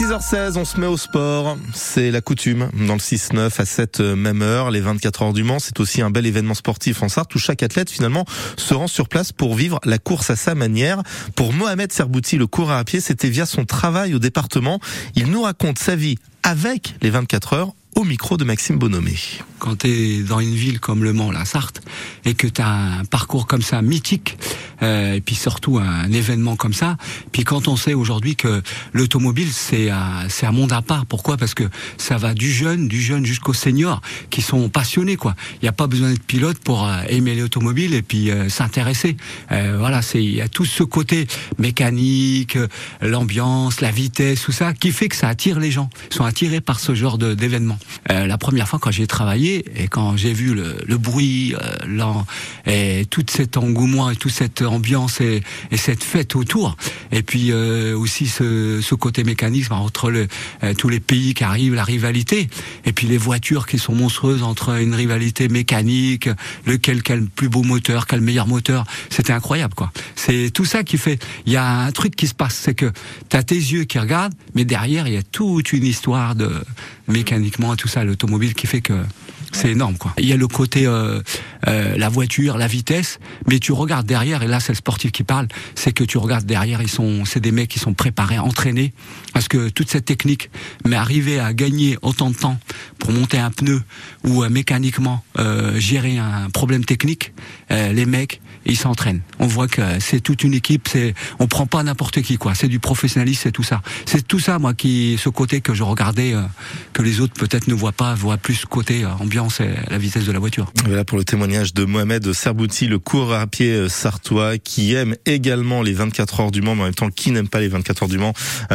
6h16, on se met au sport. C'est la coutume dans le 6-9 à cette même heure. Les 24 heures du Mans, c'est aussi un bel événement sportif en Sarthe où chaque athlète finalement se rend sur place pour vivre la course à sa manière. Pour Mohamed Serbouti, le coureur à pied, c'était via son travail au département. Il nous raconte sa vie avec les 24 heures au micro de Maxime Bonomé. Quand tu es dans une ville comme Le Mans, la Sarthe, et que tu as un parcours comme ça mythique, euh, et puis surtout un événement comme ça, puis quand on sait aujourd'hui que l'automobile c'est un, c'est un monde à part, pourquoi? Parce que ça va du jeune, du jeune jusqu'au senior, qui sont passionnés quoi. Il n'y a pas besoin d'être pilote pour euh, aimer l'automobile et puis euh, s'intéresser. Euh, voilà, c'est il y a tout ce côté mécanique, l'ambiance, la vitesse, tout ça, qui fait que ça attire les gens. Ils sont attirés par ce genre d'événement. Euh, la première fois quand j'ai travaillé et quand j'ai vu le, le bruit, euh, et tout cet engouement et toute cette ambiance et, et cette fête autour, et puis euh, aussi ce, côté mécanisme entre euh, tous les pays qui arrivent, la rivalité, et puis les voitures qui sont monstrueuses entre une rivalité mécanique, lequel quel plus beau moteur, quel meilleur moteur, c'était incroyable quoi. C'est tout ça qui fait. Il y a un truc qui se passe, c'est que tu as tes yeux qui regardent, mais derrière il y a toute une histoire de mécaniquement tout ça, l'automobile qui fait que c'est énorme quoi. Il y a le côté euh, euh, la voiture, la vitesse, mais tu regardes derrière et là c'est le sportif qui parle, c'est que tu regardes derrière, ils sont c'est des mecs qui sont préparés, entraînés parce que toute cette technique, mais arriver à gagner autant de temps pour monter un pneu ou euh, mécaniquement euh, gérer un problème technique, euh, les mecs ils s'entraînent. On voit que c'est toute une équipe, c'est on prend pas n'importe qui quoi, c'est du professionnalisme, c'est tout ça. C'est tout ça moi qui ce côté que je regardais que les autres peut-être ne voient pas, voient plus côté ambiance et la vitesse de la voiture. Pour le de Mohamed Serbouti, le coureur à pied sartois qui aime également les 24 heures du Mans, mais en même temps qui n'aime pas les 24 heures du Mans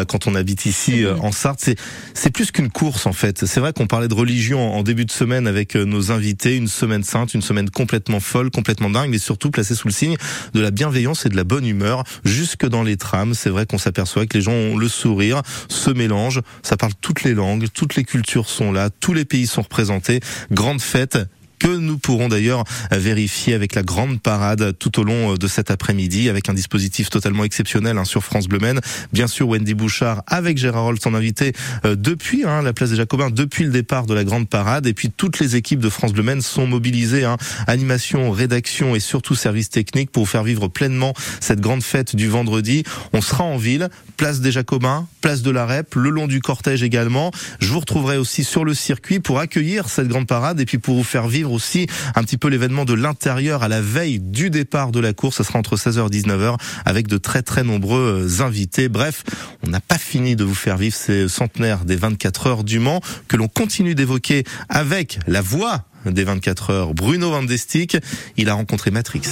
quand on habite ici en Sarthe. C'est c'est plus qu'une course en fait. C'est vrai qu'on parlait de religion en début de semaine avec nos invités, une semaine sainte, une semaine complètement folle, complètement dingue, mais surtout placée sous le signe de la bienveillance et de la bonne humeur jusque dans les trams. C'est vrai qu'on s'aperçoit que les gens ont le sourire, se mélangent, ça parle toutes les langues, toutes les cultures sont là, tous les pays sont représentés. Grande fête que nous pourrons d'ailleurs vérifier avec la grande parade tout au long de cet après-midi avec un dispositif totalement exceptionnel hein, sur France Bleu Maine. Bien sûr, Wendy Bouchard avec Gérard Holt, son invité euh, depuis hein, la place des Jacobins, depuis le départ de la grande parade. Et puis toutes les équipes de France Bleu Maine sont mobilisées, hein, animation, rédaction et surtout service technique pour faire vivre pleinement cette grande fête du vendredi. On sera en ville, place des Jacobins, place de la Rep, le long du cortège également. Je vous retrouverai aussi sur le circuit pour accueillir cette grande parade et puis pour vous faire vivre aussi un petit peu l'événement de l'intérieur à la veille du départ de la course. Ce sera entre 16h et 19h avec de très très nombreux invités. Bref, on n'a pas fini de vous faire vivre ces centenaires des 24 heures du Mans que l'on continue d'évoquer avec la voix des 24 heures, Bruno Van Il a rencontré Matrix.